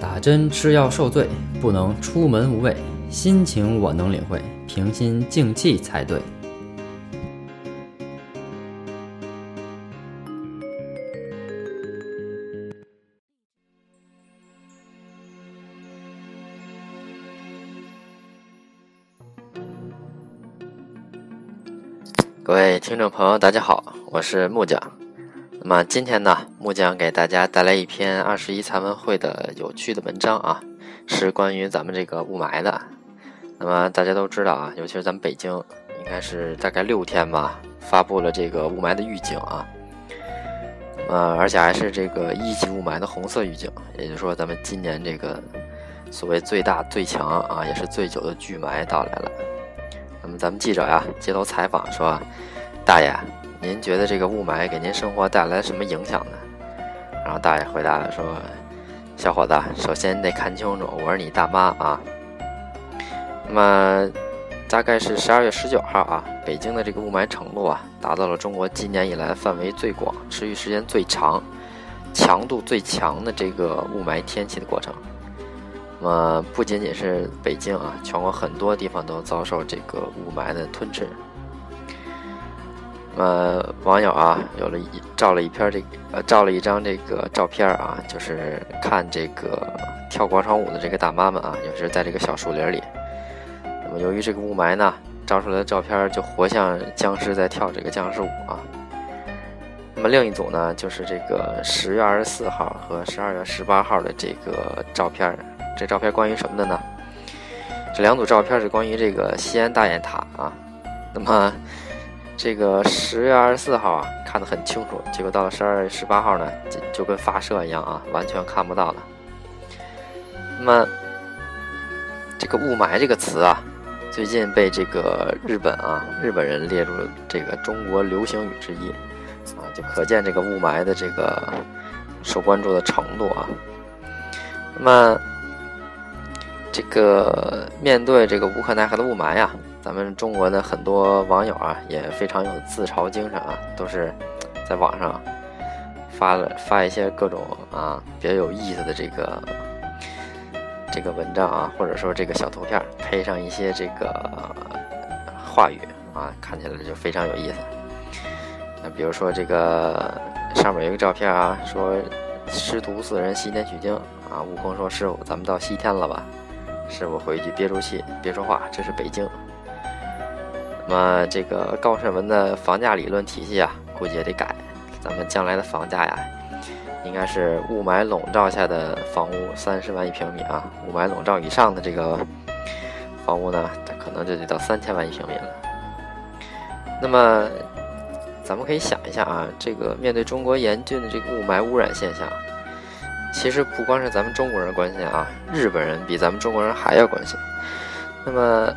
打针吃药受罪，不能出门无畏。心情我能领会，平心静气才对。各位听众朋友，大家好，我是木匠。那么今天呢，木匠给大家带来一篇二十一残文会的有趣的文章啊，是关于咱们这个雾霾的。那么大家都知道啊，尤其是咱们北京，应该是大概六天吧，发布了这个雾霾的预警啊。呃，而且还是这个一级雾霾的红色预警，也就是说，咱们今年这个所谓最大最强啊，也是最久的巨霾到来了。那么咱们记者呀，街头采访说：“大爷，您觉得这个雾霾给您生活带来什么影响呢？”然后大爷回答说：“小伙子，首先你得看清楚，我是你大妈啊。”那么大概是十二月十九号啊，北京的这个雾霾程度啊，达到了中国今年以来范围最广、持续时间最长、强度最强的这个雾霾天气的过程。那么不仅仅是北京啊，全国很多地方都遭受这个雾霾的吞噬。那么网友啊，有了一照了一篇这呃照了一张这个照片啊，就是看这个跳广场舞的这个大妈们啊，也是在这个小树林里。那么由于这个雾霾呢，照出来的照片就活像僵尸在跳这个僵尸舞啊。那么另一组呢，就是这个十月二十四号和十二月十八号的这个照片。这照片关于什么的呢？这两组照片是关于这个西安大雁塔啊。那么这个十月二十四号啊，看得很清楚，结果到了十二月十八号呢，就就跟发射一样啊，完全看不到了。那么这个雾霾这个词啊，最近被这个日本啊日本人列入了这个中国流行语之一啊，就可见这个雾霾的这个受关注的程度啊。那么。这个面对这个无可奈何的雾霾呀，咱们中国的很多网友啊也非常有自嘲精神啊，都是在网上发了发一些各种啊比较有意思的这个这个文章啊，或者说这个小图片，配上一些这个话语啊，看起来就非常有意思。那比如说这个上面有一个照片啊，说师徒四人西天取经啊，悟空说：“师傅，咱们到西天了吧？”师傅回一句：“憋住气，别说话，这是北京。”那么这个高胜文的房价理论体系啊，估计也得改。咱们将来的房价呀，应该是雾霾笼罩下的房屋三十万一平米啊，雾霾笼罩以上的这个房屋呢，它可能就得到三千万一平米了。那么咱们可以想一下啊，这个面对中国严峻的这个雾霾污染现象。其实不光是咱们中国人关心啊，日本人比咱们中国人还要关心。那么，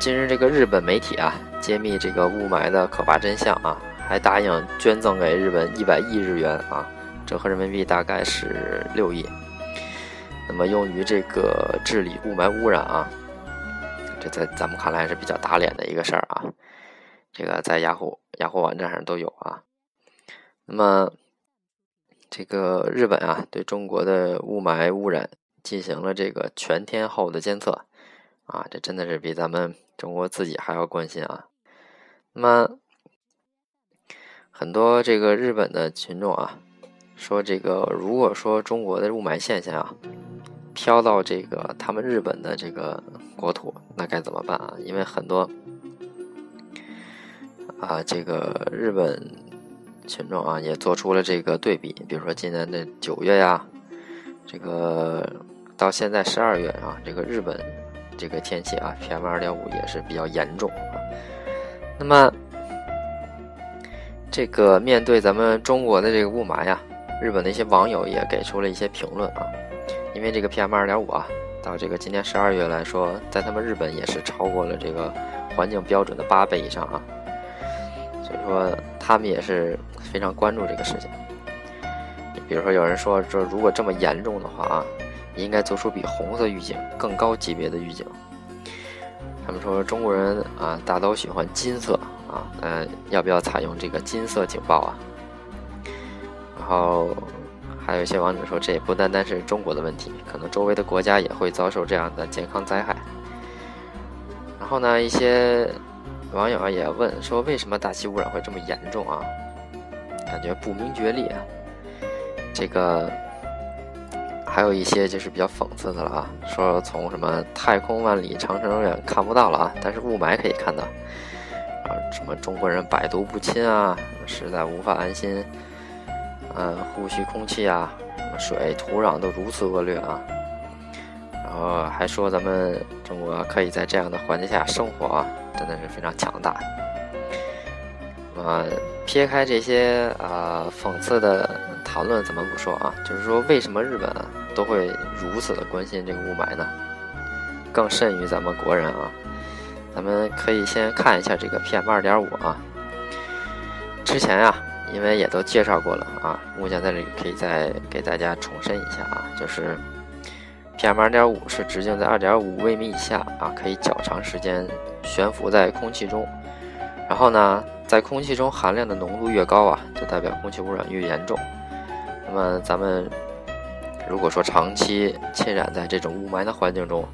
近日这个日本媒体啊，揭秘这个雾霾的可怕真相啊，还答应捐赠给日本一百亿日元啊，折合人民币大概是六亿。那么用于这个治理雾霾污染啊，这在咱们看来是比较打脸的一个事儿啊。这个在雅虎雅虎网站上都有啊。那么。这个日本啊，对中国的雾霾污染进行了这个全天候的监测，啊，这真的是比咱们中国自己还要关心啊。那么，很多这个日本的群众啊，说这个如果说中国的雾霾现象啊，飘到这个他们日本的这个国土，那该怎么办啊？因为很多啊，这个日本。群众啊，也做出了这个对比，比如说今年的九月呀，这个到现在十二月啊，这个日本这个天气啊，PM 二点五也是比较严重啊。那么，这个面对咱们中国的这个雾霾呀，日本的一些网友也给出了一些评论啊，因为这个 PM 二点五啊，到这个今年十二月来说，在他们日本也是超过了这个环境标准的八倍以上啊。所以说，他们也是非常关注这个事情。比如说，有人说，说如果这么严重的话啊，应该做出比红色预警更高级别的预警。他们说，中国人啊，大都喜欢金色啊，嗯，要不要采用这个金色警报啊？然后还有一些网友说，这也不单单是中国的问题，可能周围的国家也会遭受这样的健康灾害。然后呢，一些网友啊也问说，为什么大气污染会这么严重啊？感觉不明觉厉啊。这个还有一些就是比较讽刺的了啊，说从什么太空万里长城远看不到了啊，但是雾霾可以看到啊，什么中国人百毒不侵啊，实在无法安心。嗯，呼吸空气啊，水、土壤都如此恶劣啊，然后还说咱们中国可以在这样的环境下生活啊，真的是非常强大。啊，撇开这些啊讽刺的谈论，怎么不说啊？就是说，为什么日本都会如此的关心这个雾霾呢？更甚于咱们国人啊，咱们可以先看一下这个 PM 二点五啊，之前呀。因为也都介绍过了啊，木匠在这里可以再给大家重申一下啊，就是 PM 二点五是直径在二点五微米以下啊，可以较长时间悬浮在空气中。然后呢，在空气中含量的浓度越高啊，就代表空气污染越严重。那么咱们如果说长期浸染在这种雾霾的环境中，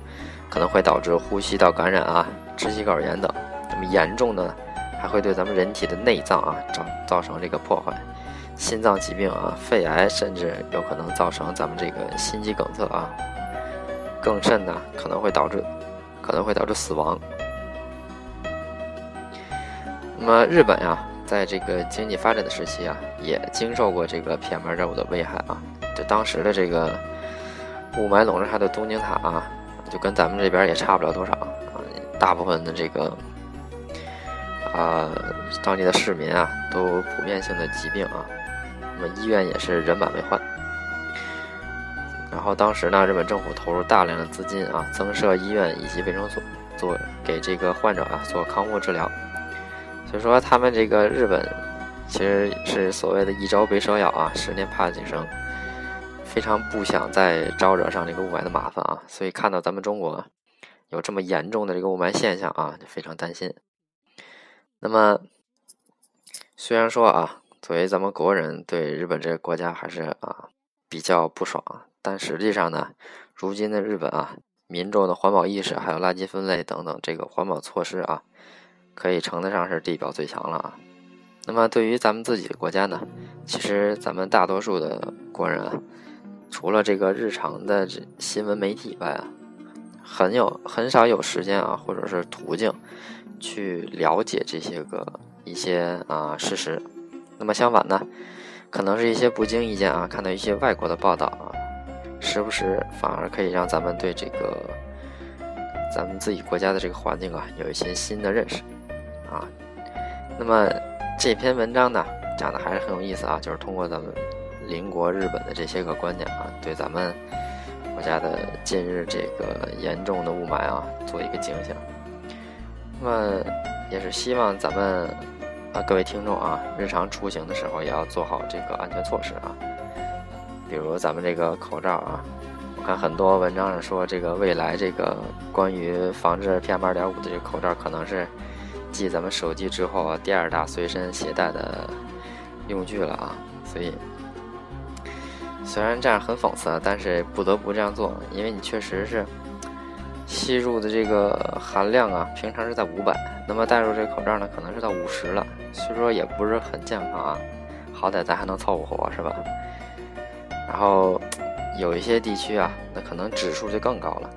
可能会导致呼吸道感染啊、支气管炎等。那么严重的。还会对咱们人体的内脏啊造造成这个破坏，心脏疾病啊、肺癌，甚至有可能造成咱们这个心肌梗塞啊。更甚呢，可能会导致可能会导致死亡。那么日本呀，在这个经济发展的时期啊，也经受过这个 PM 二点五的危害啊。当时的这个雾霾笼罩下的东京塔啊，就跟咱们这边也差不了多少啊。大部分的这个。啊，当地的市民啊，都普遍性的疾病啊，那么医院也是人满为患。然后当时呢，日本政府投入大量的资金啊，增设医院以及卫生所，做给这个患者啊做康复治疗。所以说，他们这个日本其实是所谓的一朝被蛇咬啊，十年怕井绳，非常不想再招惹上这个雾霾的麻烦啊。所以看到咱们中国有这么严重的这个雾霾现象啊，就非常担心。那么，虽然说啊，作为咱们国人对日本这个国家还是啊比较不爽，但实际上呢，如今的日本啊，民众的环保意识还有垃圾分类等等这个环保措施啊，可以称得上是地表最强了啊。那么对于咱们自己的国家呢，其实咱们大多数的国人啊，除了这个日常的这新闻媒体以外啊，很有很少有时间啊，或者是途径。去了解这些个一些啊事实，那么相反呢，可能是一些不经意间啊看到一些外国的报道啊，时不时反而可以让咱们对这个咱们自己国家的这个环境啊有一些新的认识啊。那么这篇文章呢讲的还是很有意思啊，就是通过咱们邻国日本的这些个观点啊，对咱们国家的近日这个严重的雾霾啊做一个警醒。那么也是希望咱们啊各位听众啊，日常出行的时候也要做好这个安全措施啊。比如咱们这个口罩啊，我看很多文章上说，这个未来这个关于防治 PM 二点五的这个口罩，可能是继咱们手机之后第二大随身携带的用具了啊。所以虽然这样很讽刺，但是不得不这样做，因为你确实是。吸入的这个含量啊，平常是在五百，那么戴入这个口罩呢，可能是到五十了，虽说也不是很健康啊。好歹咱还能凑合活，是吧？然后有一些地区啊，那可能指数就更高了。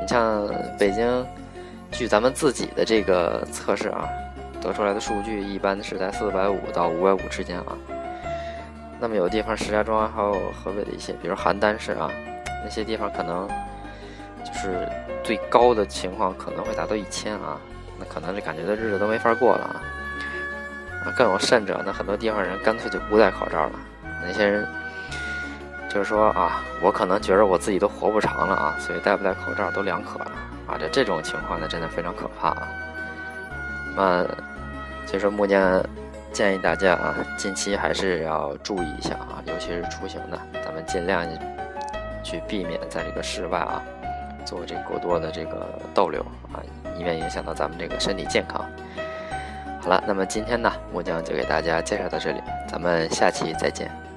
你像北京，据咱们自己的这个测试啊，得出来的数据一般是在四百五到五百五之间啊。那么有的地方石家庄还有河北的一些，比如邯郸市啊，那些地方可能。就是最高的情况可能会达到一千啊，那可能就感觉这日子都没法过了啊。更有甚者，那很多地方人干脆就不戴口罩了。那些人就是说啊，我可能觉得我自己都活不长了啊，所以戴不戴口罩都两可了啊。这这种情况呢，真的非常可怕啊。那所以说，目前建议大家啊，近期还是要注意一下啊，尤其是出行的，咱们尽量去避免在这个室外啊。做这过多的这个逗留啊，以免影响到咱们这个身体健康。好了，那么今天呢，木匠就给大家介绍到这里，咱们下期再见。